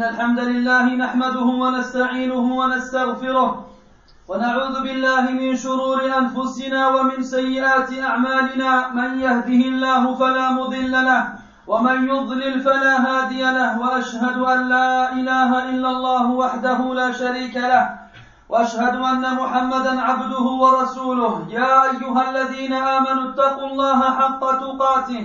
إن الحمد لله نحمده ونستعينه ونستغفره ونعوذ بالله من شرور أنفسنا ومن سيئات أعمالنا. من يهده الله فلا مضل له ومن يضلل فلا هادي له. وأشهد أن لا إله إلا الله وحده لا شريك له. وأشهد أن محمدا عبده ورسوله. يا أيها الذين آمنوا اتقوا الله حق تقاته.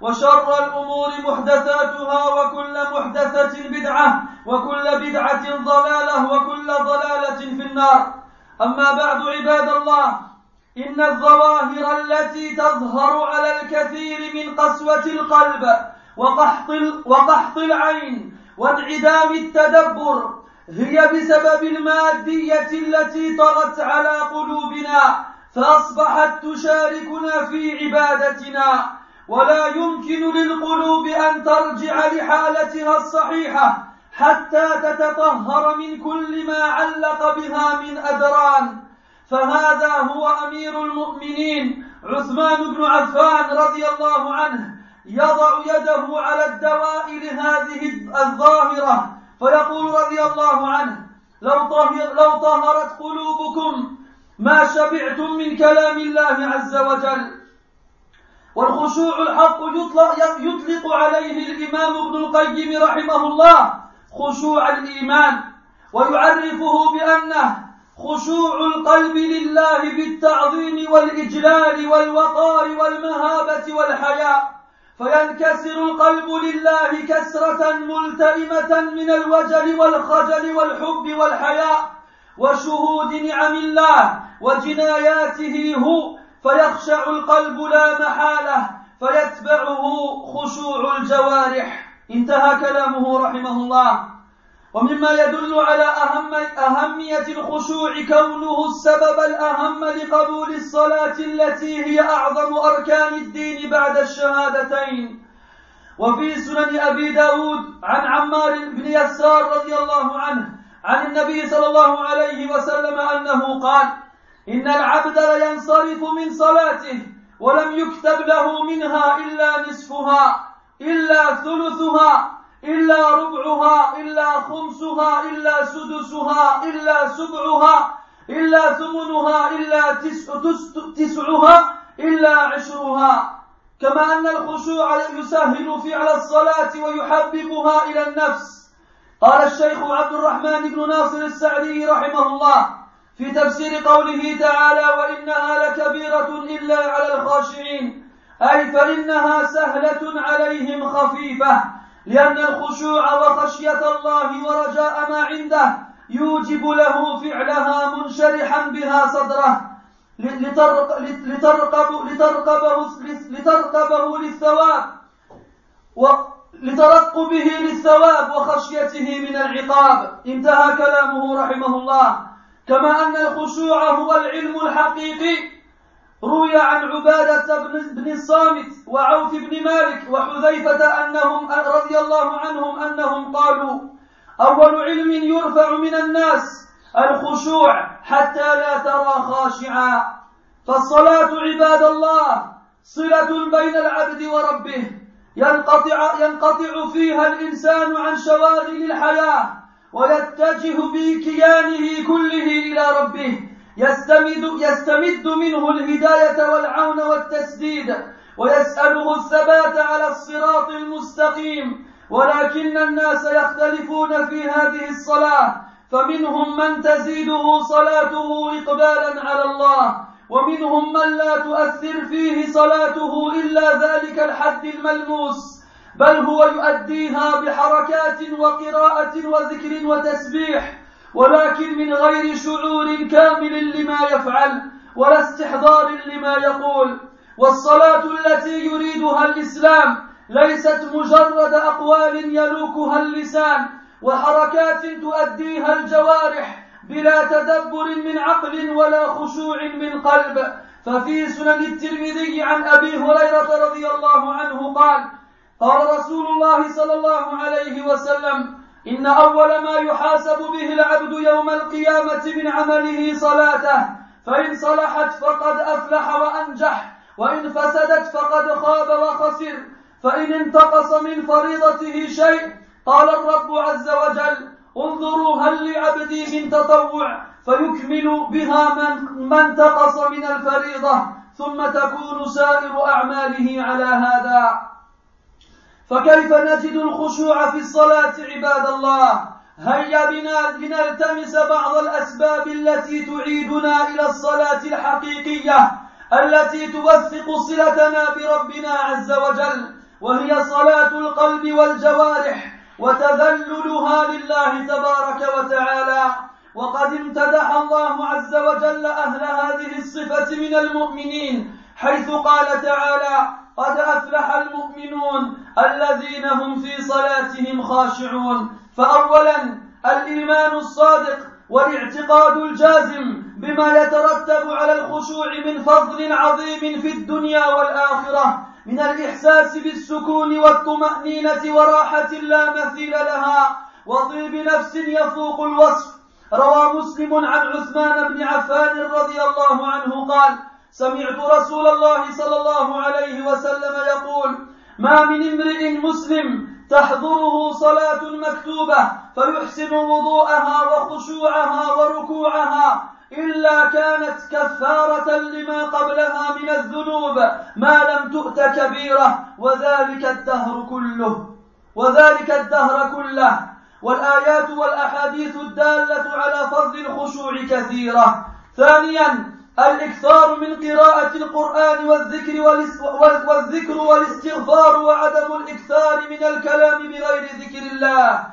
وشر الأمور محدثاتها وكل محدثة بدعة وكل بدعة ضلالة وكل ضلالة في النار. أما بعد عباد الله إن الظواهر التي تظهر على الكثير من قسوة القلب وقحط, وقحط العين وانعدام التدبر هي بسبب المادية التي طغت على قلوبنا فأصبحت تشاركنا في عبادتنا. ولا يمكن للقلوب أن ترجع لحالتها الصحيحة حتى تتطهر من كل ما علق بها من أدران. فهذا هو أمير المؤمنين. عثمان بن عفان رضي الله عنه يضع يده على الدواء لهذه الظاهرة فيقول رضي الله عنه لو, طهر لو طهرت قلوبكم ما شبعتم من كلام الله عز وجل. والخشوع الحق يطلق, يطلق عليه الإمام ابن القيم رحمه الله خشوع الإيمان ويعرفه بأنه خشوع القلب لله بالتعظيم والإجلال والوقار والمهابة والحياء فينكسر القلب لله كسرة ملتئمة من الوجل والخجل والحب والحياء وشهود نعم الله وجناياته هو فيخشع القلب لا محالة فيتبعه خشوع الجوارح. انتهى كلامه رحمه الله. ومما يدل على أهم أهمية الخشوع كونه السبب الأهم لقبول الصلاة التي هي أعظم أركان الدين بعد الشهادتين. وفي سنن أبي داود عن عمار بن يسار رضي الله عنه عن النبي صلى الله عليه وسلم أنه قال إن العبد لينصرف من صلاته ولم يكتب له منها إلا نصفها إلا ثلثها إلا ربعها إلا خمسها إلا سدسها إلا سبعها إلا ثمنها إلا تسع تسعها إلا عشرها. كما أن الخشوع يسهل فعل الصلاة ويحببها إلى النفس. قال الشيخ عبد الرحمن بن ناصر السعدي رحمه الله في تفسير قوله تعالى وإنها لكبيرة إلا على الخاشعين. أي فإنها سهلة عليهم خفيفة لأن الخشوع وخشية الله ورجاء ما عنده يوجب له فعلها منشرحا بها صدره. لترقب لترقبه لترقبه للثواب لترقبه للثواب وخشيته من العقاب. انتهى كلامه رحمه الله. كما أن الخشوع هو العلم الحقيقي. روي عن عبادة بن الصامت وعوف بن مالك وحذيفة أنهم رضي الله عنهم أنهم قالوا أول علم يرفع من الناس الخشوع حتى لا ترى خاشعا. فالصلاة عباد الله صلة بين العبد وربه. ينقطع, ينقطع فيها الإنسان عن شواغل الحياة. ويتجه بكيانه كله إلى ربه. يستمد, يستمد منه الهداية والعون والتسديد ويسأله الثبات على الصراط المستقيم. ولكن الناس يختلفون في هذه الصلاة فمنهم من تزيده صلاته إقبالا على الله ومنهم من لا تؤثر فيه صلاته إلا ذلك الحد الملموس. بل هو يؤديها بحركات وقراءة وذكر وتسبيح ولكن من غير شعور كامل لما يفعل ولا استحضار لما يقول. والصلاة التي يريدها الإسلام ليست مجرد أقوال يلوكها اللسان وحركات تؤديها الجوارح بلا تدبر من عقل ولا خشوع من قلب. ففي سنن الترمذي عن أبي هريرة رضي الله عنه قال قال رسول الله صلى الله عليه وسلم إن أول ما يحاسب به العبد يوم القيامة من عمله صلاته فإن صلحت فقد أفلح وأنجح وإن فسدت فقد خاب وخسر فإن انتقص من فريضته شيء قال الرب عز وجل انظروا هل لعبدي من تطوع فيكمل بها من, من انتقص من الفريضة ثم تكون سائر أعماله على هذا. فكيف نجد الخشوع في الصلاة عباد الله؟ هيا بنا لنلتمس بعض الأسباب التي تعيدنا إلى الصلاة الحقيقية التي توثق صلتنا بربنا عز وجل وهي صلاة القلب والجوارح وتذللها لله تبارك وتعالى. وقد امتدح الله عز وجل أهل هذه الصفة من المؤمنين حيث قال تعالى قد أفلح المؤمنون الذين هم في صلاتهم خاشعون. فأولا الإيمان الصادق والاعتقاد الجازم بما يترتب على الخشوع من فضل عظيم في الدنيا والآخرة من الإحساس بالسكون والطمأنينة وراحة لا مثيل لها وطيب نفس يفوق الوصف. روى مسلم عن عثمان بن عفان رضي الله عنه قال سمعت رسول الله صلى الله عليه وسلم يقول ما من امرئ مسلم تحضره صلاة مكتوبة فيحسن وضوءها وخشوعها وركوعها إلا كانت كفارة لما قبلها من الذنوب ما لم تؤت كبيرة وذلك الدهر كله وذلك الدهر كله. والآيات والأحاديث الدالة على فضل الخشوع كثيرة. ثانيا الإكثار من قراءة القرآن والذكر والذكر والاستغفار وعدم الإكثار من الكلام بغير ذكر الله.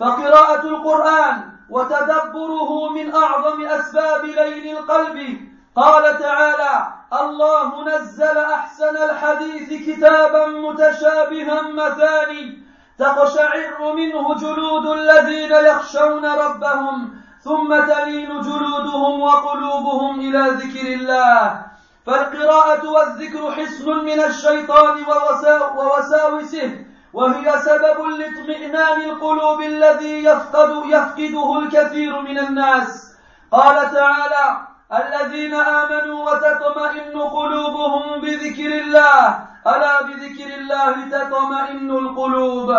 فقراءة القرآن وتدبره من أعظم أسباب لين القلب. قال تعالى الله نزل أحسن الحديث كتابا متشابها مثاني تقشعر منه جلود الذين يخشون ربهم ثم تلين جلودهم وقلوبهم إلى ذكر الله. فالقراءة والذكر حصن من الشيطان ووساوسه وهي سبب لاطمئنان القلوب الذي يفقد يفقده الكثير من الناس. قال تعالى الذين آمنوا وتطمئن قلوبهم بذكر الله. ألا بذكر الله تطمئن القلوب؟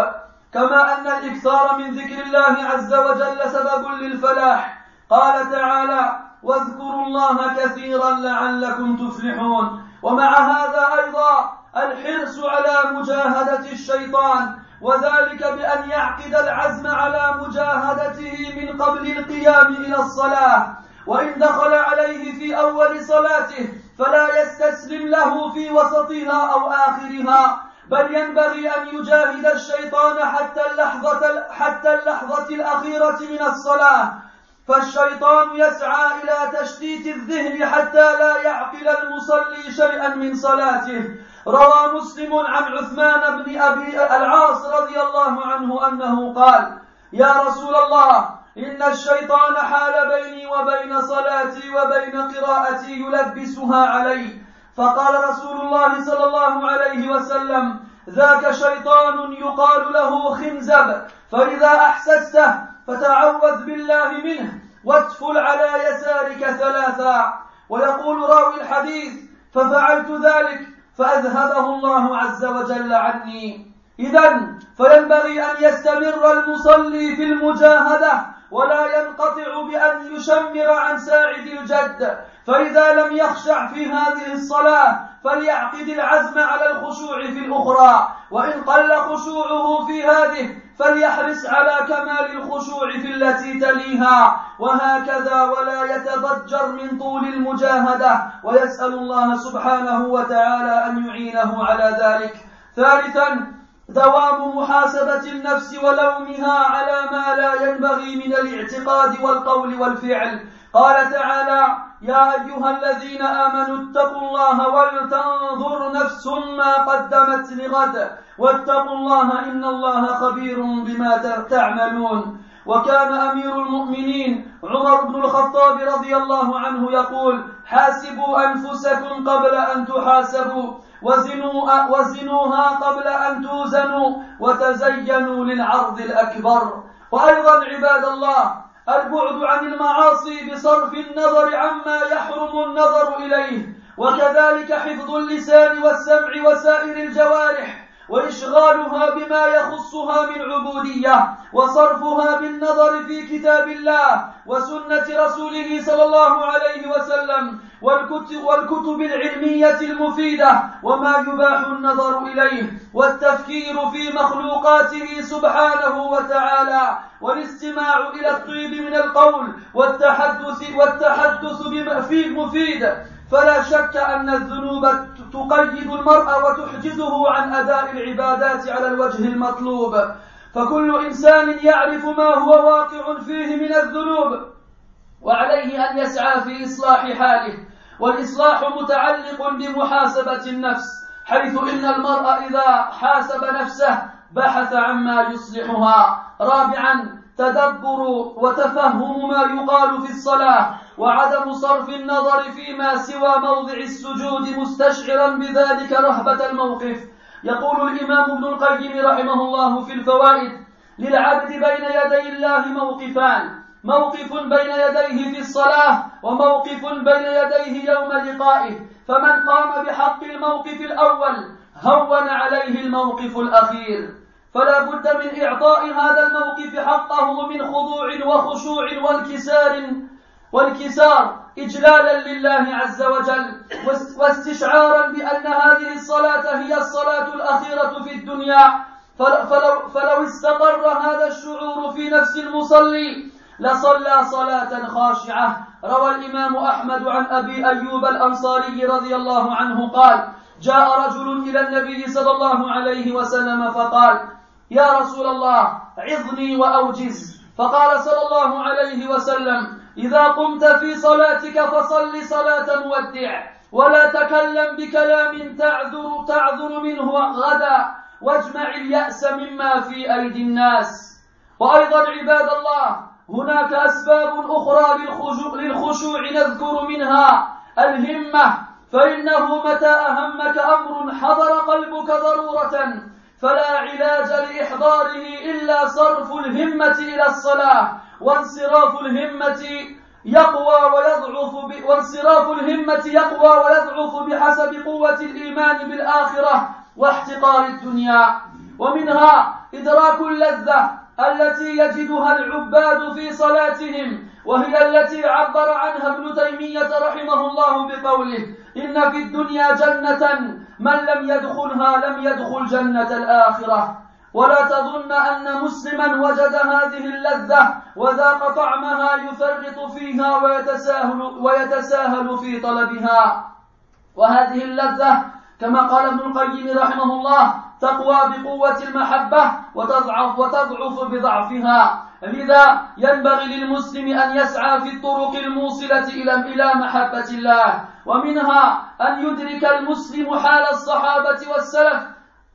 كما أن الإكثار من ذكر الله عز وجل سبب للفلاح. قال تعالى واذكروا الله كثيرا لعلكم تفلحون ومع هذا أيضا الحرص على مجاهدة الشيطان وذلك بأن يعقد العزم على مجاهدته من قبل القيام إلى الصلاة. وإن دخل عليه في أول صلاته فلا يستسلم له في وسطها أو آخرها. بل ينبغي أن يجاهد الشيطان حتى اللحظة حتى اللحظة الأخيرة من الصلاة. فالشيطان يسعى إلى تشتيت الذهن حتى لا يعقل المصلي شيئا من صلاته. روى مسلم عن عثمان بن أبي العاص رضي الله عنه أنه قال يا رسول الله إن الشيطان حال بيني وبين صلاتي وبين قراءتي يلبسها علي. فقال رسول الله صلى الله عليه وسلم ذاك شيطان يقال له خنزب فإذا أحسسته فتعوذ بالله منه واتفل على يسارك ثلاثا ويقول راوي الحديث ففعلت ذلك فأذهبه الله عز وجل عني إذا فينبغي أن يستمر المصلي في المجاهدة ولا ينقطع بأن يشمر عن ساعد الجد. فإذا لم يخشع في هذه الصلاة فليعقد العزم على الخشوع في الأخرى وإن قل خشوعه في هذه فليحرص على كمال الخشوع في التي تليها. وهكذا ولا يتضجر من طول المجاهدة ويسأل الله سبحانه وتعالى أن يعينه على ذلك. ثالثا دوام محاسبة النفس ولومها على ما لا ينبغي من الاعتقاد والقول والفعل. قال تعالى يا أيها الذين آمنوا اتقوا الله ولتنظر نفس ما قدمت لغد. واتقوا الله إن الله خبير بما تعملون. وكان أمير المؤمنين عمر بن الخطاب رضي الله عنه يقول حاسبوا أنفسكم قبل أن تحاسبوا وزنوا وزنوها قبل أن توزنوا وتزينوا للعرض الأكبر. وأيضا عباد الله البعد عن المعاصي بصرف النظر عما يحرم النظر إليه. وكذلك حفظ اللسان والسمع وسائر الجوارح وإشغالها بما يخصها من عبودية وصرفها بالنظر في كتاب الله وسنة رسوله صلى الله عليه وسلم. والكتب, العلمية المفيدة وما يباح النظر إليه والتفكير في مخلوقاته سبحانه وتعالى والاستماع إلى الطيب من القول والتحدث والتحدث في مفيد. فلا شك أن الذنوب تقيد المرء وتحجزه عن أداء العبادات على الوجه المطلوب. فكل إنسان يعرف ما هو واقع فيه من الذنوب. وعليه أن يسعى في إصلاح حاله والإصلاح متعلق بمحاسبة النفس حيث إن المرء إذا حاسب نفسه بحث عما يصلحها. رابعا تدبر وتفهم ما يقال في الصلاة وعدم صرف النظر فيما سوى موضع السجود مستشعرا بذلك رهبة الموقف. يقول الإمام ابن القيم رحمه الله في الفوائد للعبد بين يدي الله موقفان موقف بين يديه في الصلاة وموقف بين يديه يوم لقائه. فمن قام بحق الموقف الأول هون عليه الموقف الأخير. فلا بد من إعطاء هذا الموقف حقه من خضوع وخشوع وانكسار والكسار إجلالا لله عز وجل واستشعارا بأن هذه الصلاة هي الصلاة الأخيرة في الدنيا. فلو, فلو استقر هذا الشعور في نفس المصلي لصلى صلاة خاشعة. روى الإمام أحمد عن أبي أيوب الأنصاري رضي الله عنه قال جاء رجل إلى النبي صلى الله عليه وسلم فقال يا رسول الله عظني وأوجز. فقال صلى الله عليه وسلم إذا قمت في صلاتك فصل صلاة مودع ولا تكلم بكلام تعذر تعذر منه غدا. واجمع اليأس مما في أيدي الناس. وأيضا عباد الله هناك أسباب أخرى للخشوع نذكر منها الهمة. فإنه متى أهمك أمر حضر قلبك ضرورة فلا علاج لإحضاره إلا صرف الهمة إلى الصلاة. وانصراف الهمة يقوى ويضعف ب... وانصراف الهمة يقوى ويضعف بحسب قوة الإيمان بالآخرة واحتقار الدنيا. ومنها إدراك اللذة. التي يجدها العباد في صلاتهم وهي التي عبر عنها ابن تيمية رحمه الله بقوله إن في الدنيا جنة من لم يدخلها لم يدخل جنة الآخرة. ولا تظن أن مسلما وجد هذه اللذة وذاق طعمها يفرط فيها ويتساهل, ويتساهل في طلبها. وهذه اللذة كما قال ابن القيم رحمه الله تقوى بقوة المحبة وتضعف وتضعف بضعفها. لذا ينبغي للمسلم أن يسعى في الطرق الموصلة إلى إلى محبة الله. ومنها أن يدرك المسلم حال الصحابة والسلف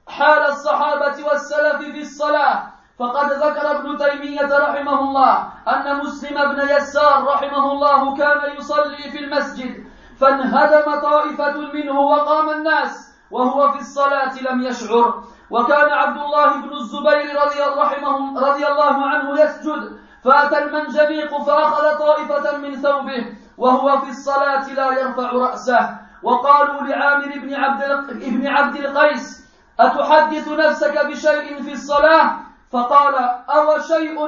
حال الصحابة والسلف في الصلاة. فقد ذكر ابن تيمية رحمه الله أن مسلم بن يسار رحمه الله كان يصلي في المسجد. فانهدم طائفة منه وقام الناس. وهو في الصلاة لم يشعر. وكان عبد الله بن الزبير رضي, رحمه رضي الله عنه يسجد فأتى المنجنيق فأخذ طائفة من ثوبه وهو في الصلاة لا يرفع رأسه. وقالوا لعامر بن عبد ابن عبد القيس أتحدث نفسك بشيء في الصلاة؟ فقال أو شيء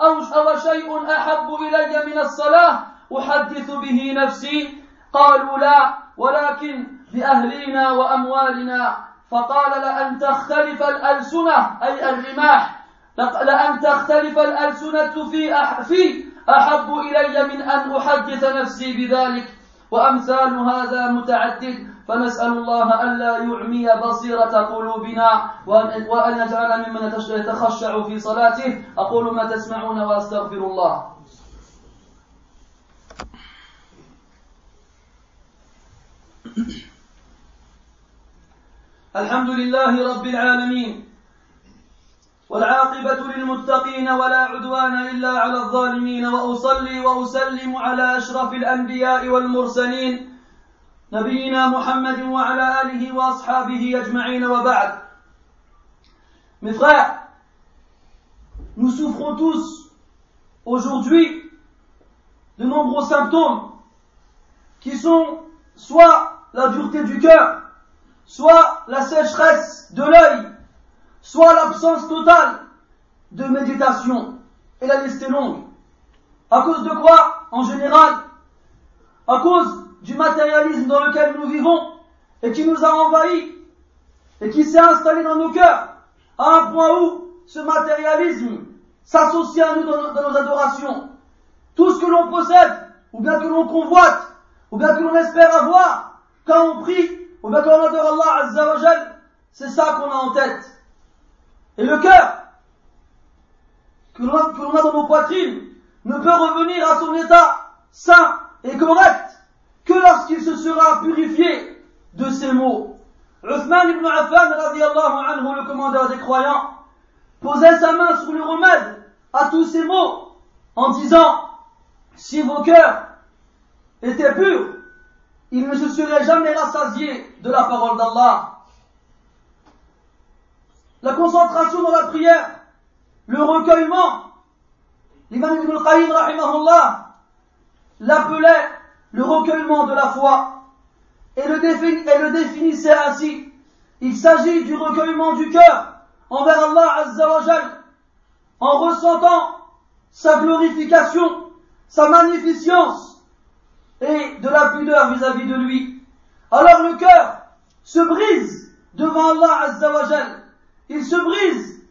أو, أو شيء أحب إلي من الصلاة؟ أحدث به نفسي. قالوا لا. ولكن بأهلينا وأموالنا فقال لأن تختلف الألسنة أي الرماح. لأن تختلف الألسنة في في أحب إلي من أن أحدث نفسي بذلك. وأمثال هذا متعدد. فنسأل الله ألا يعمي بصيرة قلوبنا وأن يجعلنا ممن يتخشع في صلاته. أقول ما تسمعون وأستغفر الله. الحمد لله رب العالمين والعاقبة للمتقين ولا عدوان إلا على الظالمين وأصلي وأسلم على أشرف الأنبياء والمرسلين نبينا محمد وعلى آله وأصحابه أجمعين وبعد. Mes frères, nous souffrons tous aujourd'hui de nombreux symptômes qui sont soit la dureté du cœur, soit la sécheresse de l'œil, soit l'absence totale de méditation. Et la liste est longue. À cause de quoi, en général? À cause du matérialisme dans lequel nous vivons et qui nous a envahis et qui s'est installé dans nos cœurs à un point où ce matérialisme s'associe à nous dans, dans nos adorations. Tout ce que l'on possède, ou bien que l'on convoite, ou bien que l'on espère avoir, quand on prie, que l'on adore Allah Azza c'est ça qu'on a en tête. Et le cœur que l'on a, dans nos poitrines ne peut revenir à son état sain et correct que lorsqu'il se sera purifié de ces mots. Uthman ibn Affan, anhu, le commandeur des croyants, posait sa main sur le remède à tous ces mots en disant, si vos cœurs étaient purs, ils ne se seraient jamais rassasiés de la parole d'Allah la concentration dans la prière, le recueillement. L'imam Ibn al-Qayyim, rahimahullah, l'appelait le recueillement de la foi et le, définissait ainsi. Il s'agit du recueillement du cœur envers Allah Azza wa en ressentant sa glorification, sa magnificence et de la pudeur vis-à-vis de lui. Alors le cœur se brise devant Allah Azza wa il se brise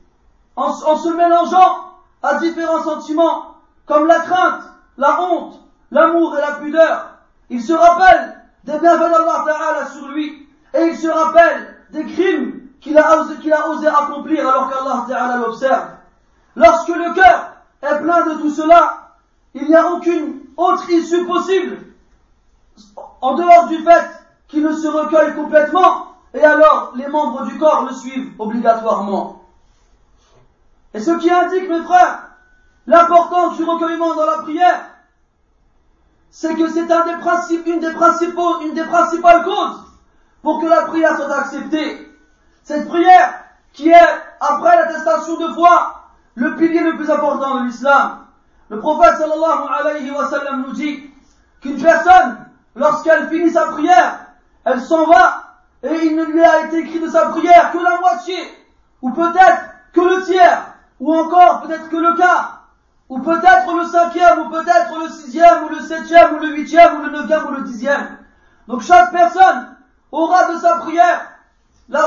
en, se mélangeant à différents sentiments comme la crainte, la honte, l'amour et la pudeur. Il se rappelle des bienfaits d'Allah Ta'ala sur lui et il se rappelle des crimes qu'il a, a osé accomplir alors qu'Allah Ta'ala l'observe. Lorsque le cœur est plein de tout cela, il n'y a aucune autre issue possible en dehors du fait qu'il ne se recueille complètement et alors les membres du corps le suivent obligatoirement. Et ce qui indique, mes frères, l'importance du recueillement dans la prière, c'est que c'est une des principaux, une des principales causes pour que la prière soit acceptée. Cette prière qui est, après l'attestation de foi, le pilier le plus important de l'islam. Le prophète sallallahu alayhi wa sallam nous dit qu'une personne, lorsqu'elle finit sa prière, elle s'en va et il ne lui a été écrit de sa prière que la moitié, ou peut-être que le tiers, ou encore peut-être que le quart, ou peut-être le cinquième, ou peut-être le sixième, ou le septième, ou le huitième, ou le neuvième, ou le dixième. Donc chaque personne aura de sa prière la,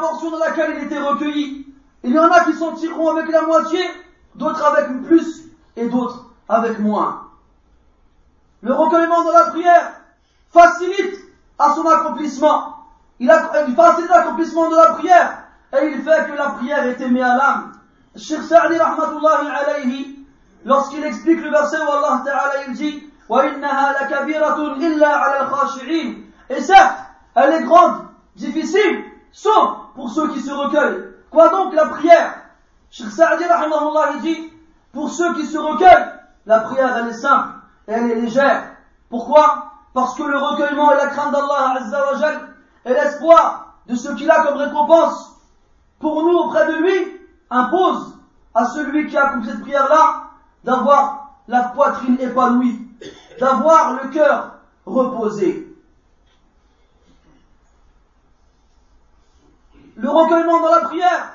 portion dans laquelle il était recueilli. Il y en a qui s'en tireront avec la moitié, d'autres avec plus, et d'autres avec moins. Le recueillement de la prière facilite à son accomplissement. Il, a, il facilite l'accomplissement de la prière et il fait que la prière est aimée à l'âme. Cheikh Sa'di rahmatullahi alayhi, lorsqu'il explique le verset où Allah Ta'ala il dit وَإِنَّهَا لَكَبِيرَةٌ إِلَّا عَلَى الْخَاشِعِينَ Et certes, elle est grande, difficile, sauf pour ceux qui se recueillent. Quoi donc la prière Cheikh Sa'di rahimahullah il dit pour ceux qui se recueillent, la prière elle est simple et elle est légère. Pourquoi? Parce que le recueillement et la crainte d'Allah et l'espoir de ce qu'il a comme récompense pour nous auprès de lui impose à celui qui a accompli cette prière-là d'avoir la poitrine épanouie, d'avoir le cœur reposé. Le recueillement dans la prière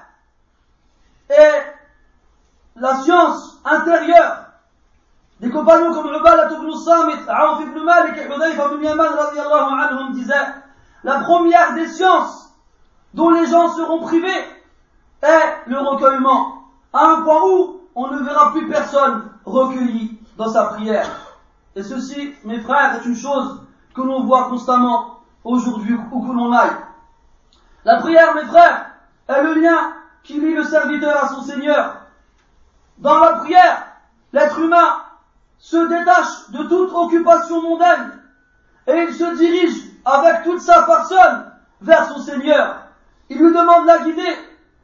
est la science intérieure des compagnons comme Ubalat ibn Samit, Aouf ibn Malik et Hudayfa ibn Yaman radiallahu anhum disaient la première des sciences dont les gens seront privés est le recueillement, à un point où on ne verra plus personne recueilli dans sa prière. Et ceci, mes frères, est une chose que l'on voit constamment aujourd'hui où que l'on aille. La prière, mes frères, est le lien qui lie le serviteur à son Seigneur. Dans la prière, l'être humain se détache de toute occupation mondaine et il se dirige avec toute sa personne vers son Seigneur. Il lui demande la guider,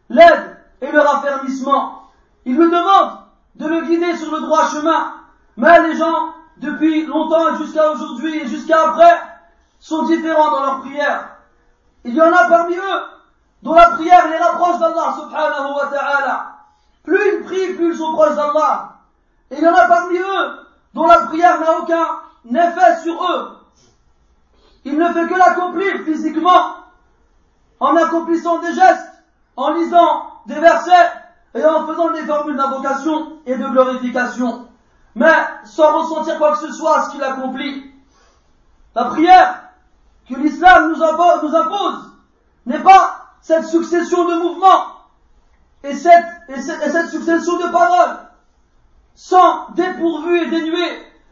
l'aide et le raffermissement. Il lui demande de le guider sur le droit chemin. Mais les gens, depuis longtemps jusqu'à aujourd'hui et jusqu'à après, sont différents dans leur prière. Il y en a parmi eux dont la prière les rapproche d'Allah subhanahu wa ta'ala. Plus ils prient, plus ils sont proches d'Allah. Et il y en a parmi eux dont la prière n'a aucun effet sur eux. Il ne fait que l'accomplir physiquement, en accomplissant des gestes, en lisant des versets et en faisant des formules d'invocation et de glorification, mais sans ressentir quoi que ce soit à ce qu'il accomplit. La prière que l'islam nous impose, n'est pas cette succession de mouvements et cette, et cette, succession de paroles sans dépourvu et dénué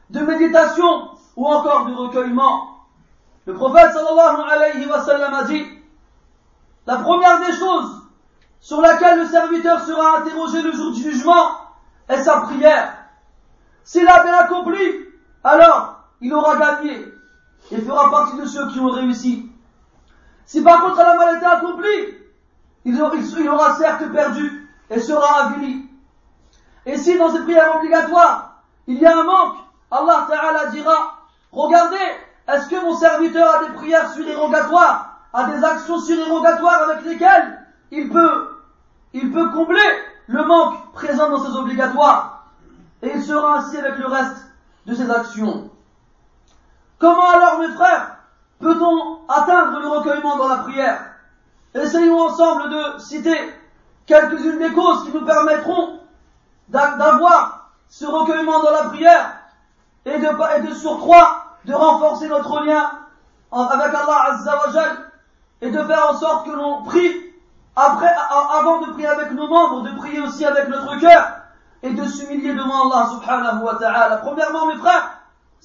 de méditation ou encore de recueillement. Le prophète sallallahu alayhi wa a dit, la première des choses sur laquelle le serviteur sera interrogé le jour du jugement est sa prière. S'il a bien accompli, alors il aura gagné et fera partie de ceux qui ont réussi. Si par contre elle a mal été accomplie, il aura, certes perdu et sera avili. Et si dans ces prières obligatoires, il y a un manque, Allah Ta'ala dira, regardez, est-ce que mon serviteur a des prières surérogatoires, a des actions surérogatoires avec lesquelles il peut, il peut combler le manque présent dans ses obligatoires. Et il sera ainsi avec le reste de ses actions. Comment alors, mes frères, peut-on atteindre le recueillement dans la prière? Essayons ensemble de citer quelques-unes des causes qui nous permettront d'avoir ce recueillement dans la prière et de, et de surcroît de renforcer notre lien avec Allah Azzawajal et de faire en sorte que l'on prie après, avant de prier avec nos membres, de prier aussi avec notre cœur et de s'humilier devant Allah subhanahu wa ta'ala. Premièrement, mes frères,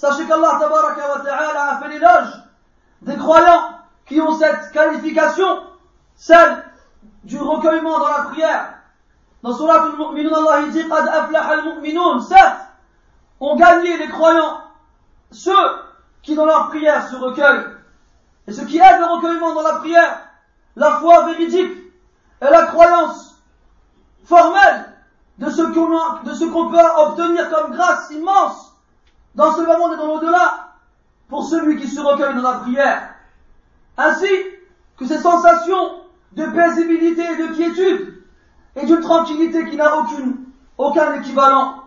Sachez qu'Allah ta'ala a fait l'éloge des croyants qui ont cette qualification, celle du recueillement dans la prière. Dans Surat al-Mu'minun, Allah dit Qad aflah al-mu'minun, ont gagné les croyants, ceux qui dans leur prière se recueillent. Et ce qui aide le recueillement dans la prière, la foi véridique et la croyance formelle de ce qu'on peut obtenir comme grâce immense dans ce monde et dans l'au-delà, pour celui qui se recueille dans la prière, ainsi que ces sensations de paisibilité et de quiétude et d'une tranquillité qui n'a aucune, aucun équivalent.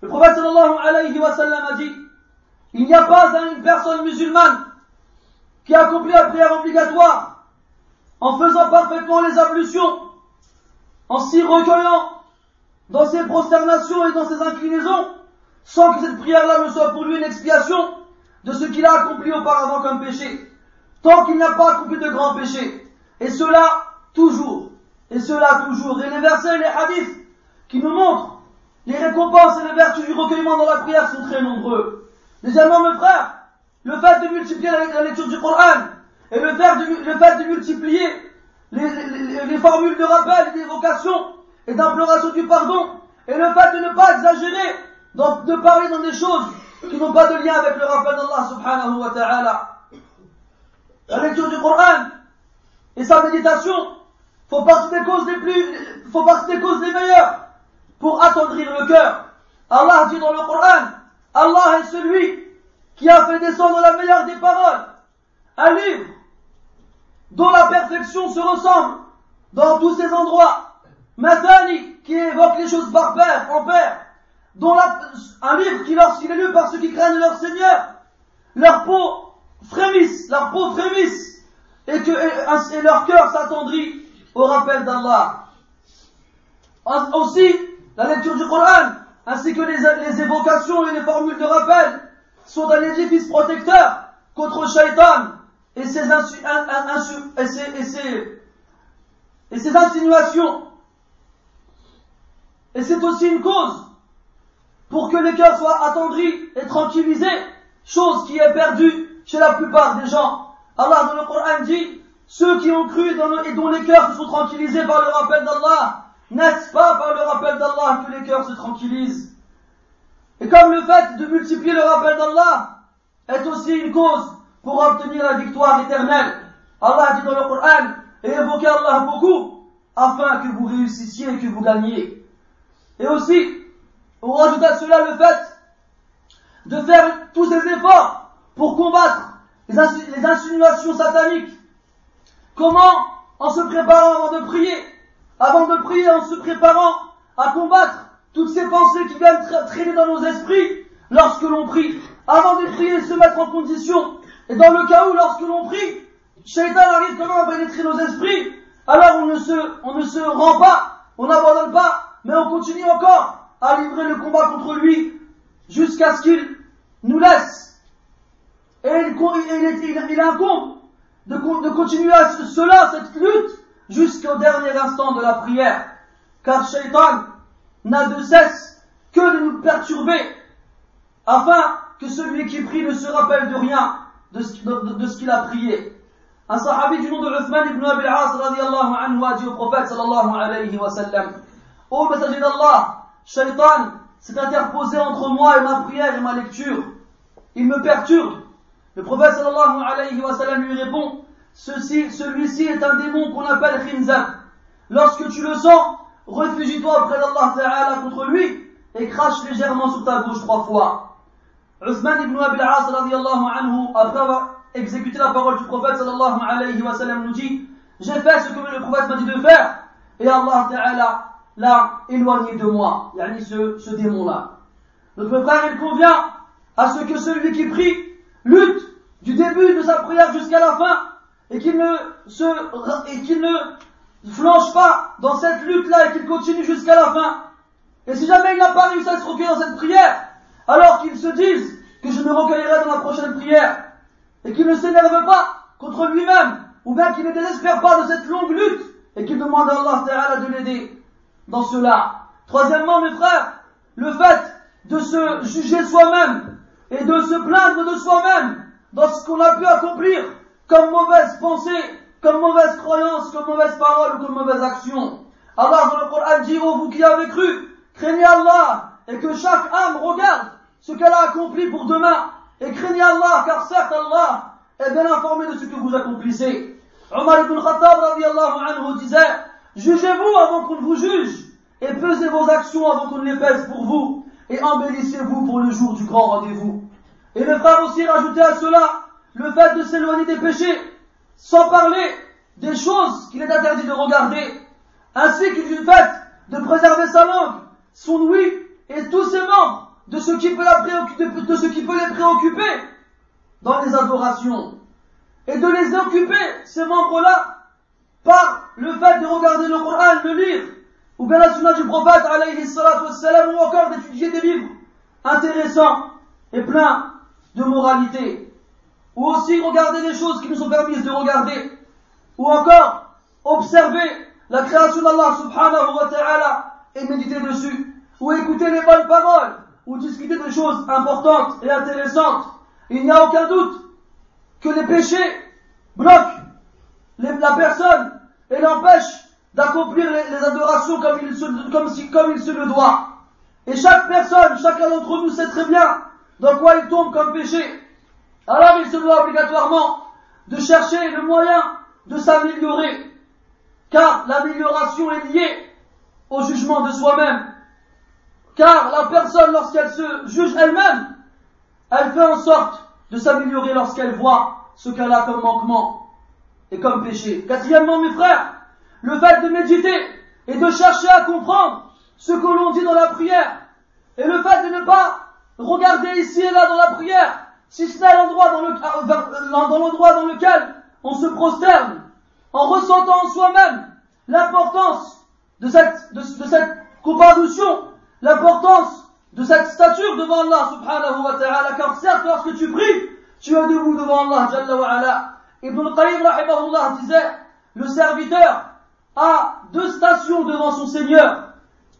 Le prophète sallallahu alayhi wa sallam a dit, il n'y a pas une personne musulmane qui a accompli la prière obligatoire en faisant parfaitement les ablutions, en s'y recueillant dans ses prosternations et dans ses inclinaisons, sans que cette prière-là ne soit pour lui une expiation de ce qu'il a accompli auparavant comme péché, tant qu'il n'a pas accompli de grands péchés. Et cela toujours, et cela toujours. Et les versets et les hadiths qui nous montrent les récompenses et les vertus du recueillement dans la prière sont très nombreux. Deuxièmement, mes frères, le fait de multiplier la, lecture du Coran et le fait de, multiplier les, les, les formules de rappel et d'évocation et d'imploration du pardon, et le fait de ne pas exagérer, de parler dans des choses qui n'ont pas de lien avec le rappel d'Allah subhanahu wa ta'ala. La lecture du Coran et sa méditation font partie des causes les plus, font partie des causes les meilleures. Pour attendrir le cœur. Allah dit dans le Coran, Allah est celui qui a fait descendre la meilleure des paroles, un livre dont la perfection se ressemble dans tous ces endroits. Mathani, qui évoque les choses par père, en père, dont un livre qui, lorsqu'il est lu par ceux qui craignent leur Seigneur, leur peau frémisse, leur peau frémisse, et que et, leur cœur s'attendrit au rappel d'Allah. Aussi, la lecture du Coran, ainsi que les, évocations et les formules de rappel, sont un édifice protecteur contre Shaitan et ses, et ses, et ses insinuations et c'est aussi une cause pour que les cœurs soient attendris et tranquillisés, chose qui est perdue chez la plupart des gens. Allah dans le Coran dit, ceux qui ont cru et dont les cœurs se sont tranquillisés par le rappel d'Allah, n'est-ce pas par le rappel d'Allah que les cœurs se tranquillisent? Et comme le fait de multiplier le rappel d'Allah est aussi une cause pour obtenir la victoire éternelle, Allah dit dans le Coran, et évoquez Allah beaucoup, afin que vous réussissiez et que vous gagniez. Et aussi, on rajoute à cela le fait de faire tous ces efforts pour combattre les, insinuations sataniques. Comment En se préparant avant de prier. Avant de prier, en se préparant à combattre toutes ces pensées qui viennent traîner dans nos esprits lorsque l'on prie. Avant de prier, se mettre en condition. Et dans le cas où, lorsque l'on prie, Shaitan arrive à pénétrer nos esprits, alors on ne se, rend pas, on n'abandonne pas, mais on continue encore à livrer le combat contre lui jusqu'à ce qu'il nous laisse. Et il, il, il incombe de, de continuer à cela, cette lutte, jusqu'au dernier instant de la prière. Car Shaitan n'a de cesse que de nous perturber, afin que celui qui prie ne se rappelle de rien de ce, ce qu'il a prié. Un sahabi du nom de Uthman ibn Abi radiallahu anhu a dit au prophète sallallahu alayhi wa sallam, Ô messager d'Allah, Shaitan s'est interposé entre moi et ma prière et ma lecture. Il me perturbe. Le prophète sallallahu alayhi wa sallam lui répond, Ceci, celui-ci est un démon qu'on appelle Khinzan. Lorsque tu le sens, réfugie-toi auprès d'Allah Ta'ala contre lui et crache légèrement sur ta bouche trois fois. Uthman ibn Abi al-As radiallahu anhu, après avoir exécuté la parole du prophète sallallahu alayhi wa sallam, nous dit, j'ai fait ce que le prophète m'a dit de faire et Allah Ta'ala là, éloigné de moi, yani ce, ce démon-là. Notre frère, il convient à ce que celui qui prie lutte du début de sa prière jusqu'à la fin et qu'il ne se, et qu'il ne flanche pas dans cette lutte-là et qu'il continue jusqu'à la fin. Et si jamais il n'a pas réussi à se recueillir dans cette prière, alors qu'il se dise que je me recueillerai dans la prochaine prière et qu'il ne s'énerve pas contre lui-même ou bien qu'il ne désespère pas de cette longue lutte et qu'il demande à Allah de l'aider dans cela. Troisièmement, mes frères, le fait de se juger soi-même et de se plaindre de soi-même dans ce qu'on a pu accomplir comme mauvaise pensée, comme mauvaise croyance, comme mauvaise parole ou comme mauvaise action. Allah dans le Coran dit, oh vous qui avez cru, craignez Allah et que chaque âme regarde ce qu'elle a accompli pour demain et craignez Allah car certes Allah est bien informé de ce que vous accomplissez. Omar ibn Khattab anhu disait, Jugez-vous avant qu'on ne vous juge, et pesez vos actions avant qu'on ne les pèse pour vous, et embellissez-vous pour le jour du grand rendez-vous. Et le frère aussi rajoutait à cela le fait de s'éloigner des péchés, sans parler des choses qu'il est interdit de regarder, ainsi que du fait de préserver sa langue, son ouïe et tous ses membres de ce qui peut, les préoccuper dans les adorations, et de les occuper, ces membres-là, par le fait de regarder le Coran, de lire, ou bien la sunna du prophète, ou encore d'étudier des livres intéressants et pleins de moralité, ou aussi regarder des choses qui nous sont permises de regarder, ou encore observer la création d'Allah subhanahu wa ta'ala et méditer dessus, ou écouter les bonnes paroles, ou discuter des choses importantes et intéressantes. Il n'y a aucun doute que les péchés bloquent la personne et l'empêche d'accomplir les, adorations comme il, se, comme, il se le doit. Et chaque personne, chacun d'entre nous sait très bien dans quoi il tombe comme péché. Alors il se doit obligatoirement de chercher le moyen de s'améliorer. Car l'amélioration est liée au jugement de soi-même. Car la personne, lorsqu'elle se juge elle-même, elle fait en sorte de s'améliorer lorsqu'elle voit ce qu'elle a comme manquement et comme péché. Quatrièmement, mes frères, le fait de méditer et de chercher à comprendre ce que l'on dit dans la prière, et le fait de ne pas regarder ici et là dans la prière, si ce n'est l'endroit dans, euh, dans l'endroit dans lequel on se prosterne, en ressentant en soi-même l'importance de cette, de, cette comparution, l'importance de cette stature devant Allah subhanahu wa ta'ala, car certes lorsque tu pries, tu es debout devant Allah jalla wa ala, Ibn al-Qayyim rahimahullah disait, le serviteur a deux stations devant son Seigneur.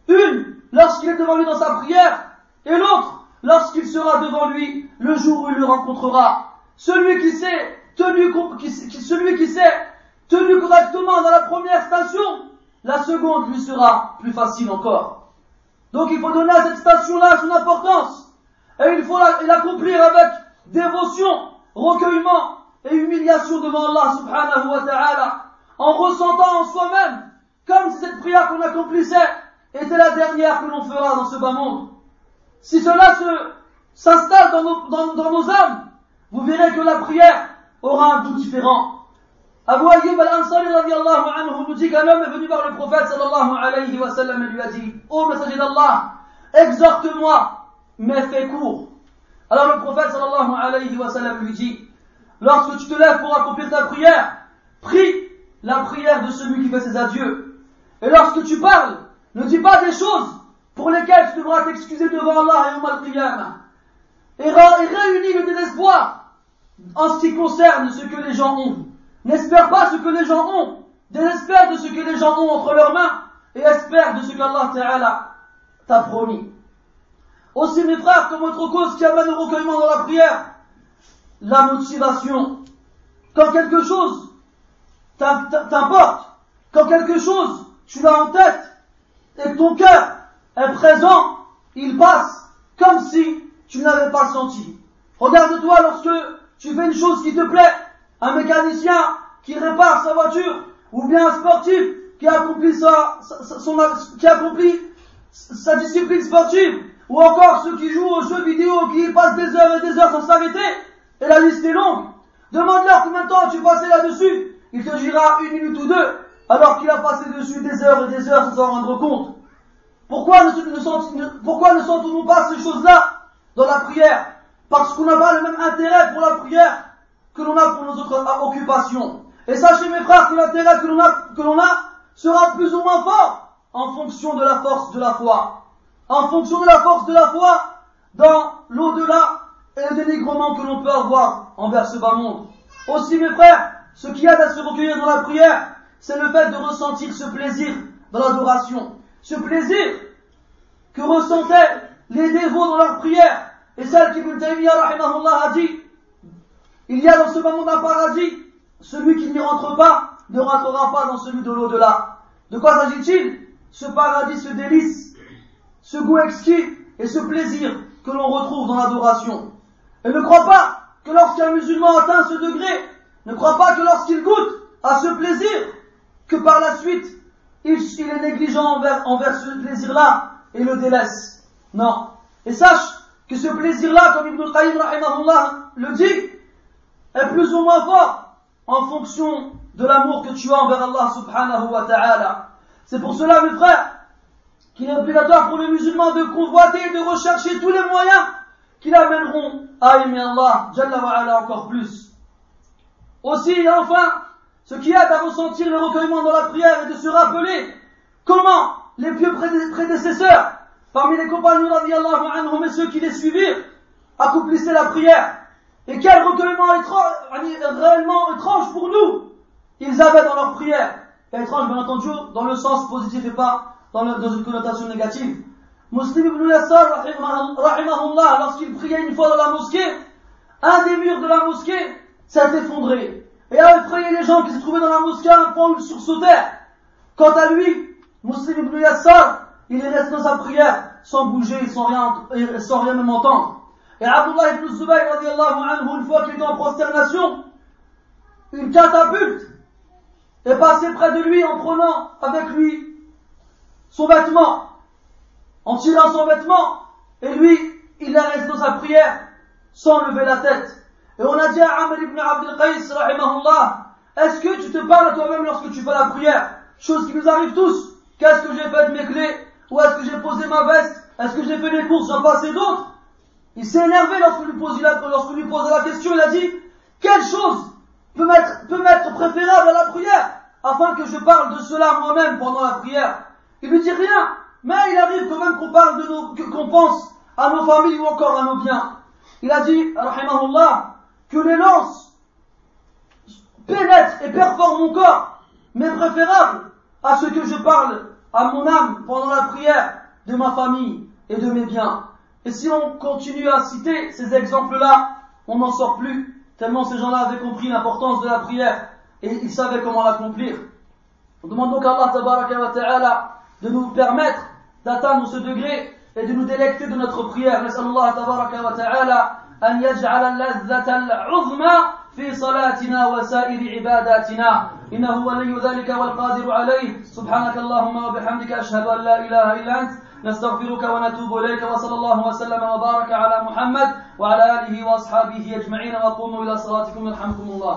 Une, lorsqu'il est devant lui dans sa prière, et l'autre lorsqu'il sera devant lui le jour où il le rencontrera. Celui qui s'est tenu, celui qui s'est tenu correctement dans la première station, la seconde lui sera plus facile encore. Donc il faut donner à cette station-là son importance. Et il faut l'accomplir avec dévotion, recueillement et humiliation devant Allah subhanahu wa ta'ala, en ressentant en soi-même, comme si cette prière qu'on accomplissait était la dernière que l'on fera dans ce bas monde. Si cela s'installe dans nos, dans, dans nos âmes, vous verrez que la prière aura un goût différent. Abu Ayyub al-Ansari radiallahu anhu nous dit qu'un homme est venu voir le prophète sallallahu alayhi wa sallam et lui a dit Ô messager d'Allah, exhorte-moi, mais fais court. Alors le prophète sallallahu alayhi wa sallam lui dit Lorsque tu te lèves pour accomplir ta prière, prie la prière de celui qui fait ses adieux. Et lorsque tu parles, ne dis pas des choses pour lesquelles tu devras t'excuser devant Allah et mal Et réunis le désespoir en ce qui concerne ce que les gens ont. N'espère pas ce que les gens ont. Désespère de ce que les gens ont entre leurs mains et espère de ce qu'Allah Ta'ala t'a promis. Aussi mes frères, comme autre cause qui amène au recueillement dans la prière, la motivation. Quand quelque chose t'importe, quand quelque chose tu l'as en tête et que ton cœur est présent, il passe comme si tu n'avais pas senti. Regarde-toi lorsque tu fais une chose qui te plaît, un mécanicien qui répare sa voiture, ou bien un sportif qui accomplit sa, discipline sportive, ou encore ceux qui jouent aux jeux vidéo, qui passent des heures et des heures sans s'arrêter, et la liste est longue. Demande-leur combien de temps tu passé là-dessus. Il te dira une minute ou deux, alors qu'il a passé dessus des heures et des heures sans s'en rendre compte. Pourquoi ne, sentons-nous pas ces choses-là dans la prière? Parce qu'on n'a pas le même intérêt pour la prière que l'on a pour nos autres occupations. Et sachez mes frères que l'intérêt que l'on a, que l'on a sera plus ou moins fort en fonction de la force de la foi. En fonction de la force de la foi dans l'au-delà et le dénigrement que l'on peut avoir envers ce bas monde. Aussi mes frères, ce qui aide à se recueillir dans la prière, c'est le fait de ressentir ce plaisir dans l'adoration. Ce plaisir que ressentaient les dévots dans leur prière. Et celle qu'Ibn Taymiyyah a dit, il y a dans ce bas monde un paradis celui qui n'y rentre pas ne rentrera pas dans celui de l'au-delà. De quoi s'agit-il? Ce paradis, ce délice, ce goût exquis et ce plaisir que l'on retrouve dans l'adoration. Et ne crois pas que lorsqu'un musulman atteint ce degré, ne crois pas que lorsqu'il goûte à ce plaisir, que par la suite, il, est négligent envers, ce plaisir-là et le délaisse. Non. Et sache que ce plaisir-là, comme Ibn Qayyim le dit, est plus ou moins fort en fonction de l'amour que tu as envers Allah subhanahu wa ta'ala. C'est pour cela, mes frères, qu'il est obligatoire pour les musulmans de convoiter et de rechercher tous les moyens qui l'amèneront à aimer Allah, Jalla wa ala, encore plus. Aussi, et enfin, ce qui aide à ressentir le recueillement dans la prière et de se rappeler comment les pieux prédécesseurs, parmi les compagnons radiallahu anhum et ceux qui les suivirent, accomplissaient la prière et quel recueillement réellement étrange pour nous ils avaient dans leur prière. étrange, bien entendu, dans le sens positif et pas dans, une connotation négative. Muslim ibn Yassar, rahimahullah, lorsqu'il priait une fois dans la mosquée, un des murs de la mosquée s'est effondré. Et a effrayé les gens qui se trouvaient dans la mosquée à un point où ils. Quant à lui, Muslim ibn Yassar, il est resté dans sa prière, sans bouger, sans rien, sans rien même entendre. Et Abdullah ibn Zubayr, anhu, une fois qu'il était en prosternation, une catapulte est passée près de lui en prenant avec lui son vêtement, en tirant son vêtement, et lui, il est resté dans sa prière sans lever la tête. Et on a dit à Amr ibn Abdul Qais, rahimahullah, est-ce que tu te parles à toi-même lorsque tu fais la prière? Chose qui nous arrive tous. Qu'est-ce que j'ai fait de mes clés? Où est-ce que j'ai posé ma veste? Est-ce que j'ai fait les courses? J'en passe d'autres. Il s'est énervé lorsque lui pose, lorsque lui la question, il a dit, quelle chose peut m'être préférable à la prière, afin que je parle de cela moi-même pendant la prière. Il lui dit rien, mais il arrive quand même qu'on parle de nos, qu'on pense à nos familles ou encore à nos biens. Il a dit, rahimahullah, que les lances pénètrent et perforent mon corps, mais préférable à ce que je parle à mon âme pendant la prière de ma famille et de mes biens. Et si on continue à citer ces exemples-là, on n'en sort plus, tellement ces gens-là avaient compris l'importance de la prière et ils savaient comment l'accomplir. On demande donc à Allah de nous permettre d'atteindre ce degré et de nous délecter de notre prière. أن يجعل اللذة العظمى في صلاتنا وسائر عباداتنا. إنه ولي ذلك والقادر عليه. سبحانك اللهم وبحمدك أشهد أن لا إله إلا أنت. نستغفرك ونتوب إليك وصلى الله وسلم وبارك على محمد وعلى آله وأصحابه أجمعين. وقوموا إلى صلاتكم. يرحمكم الله.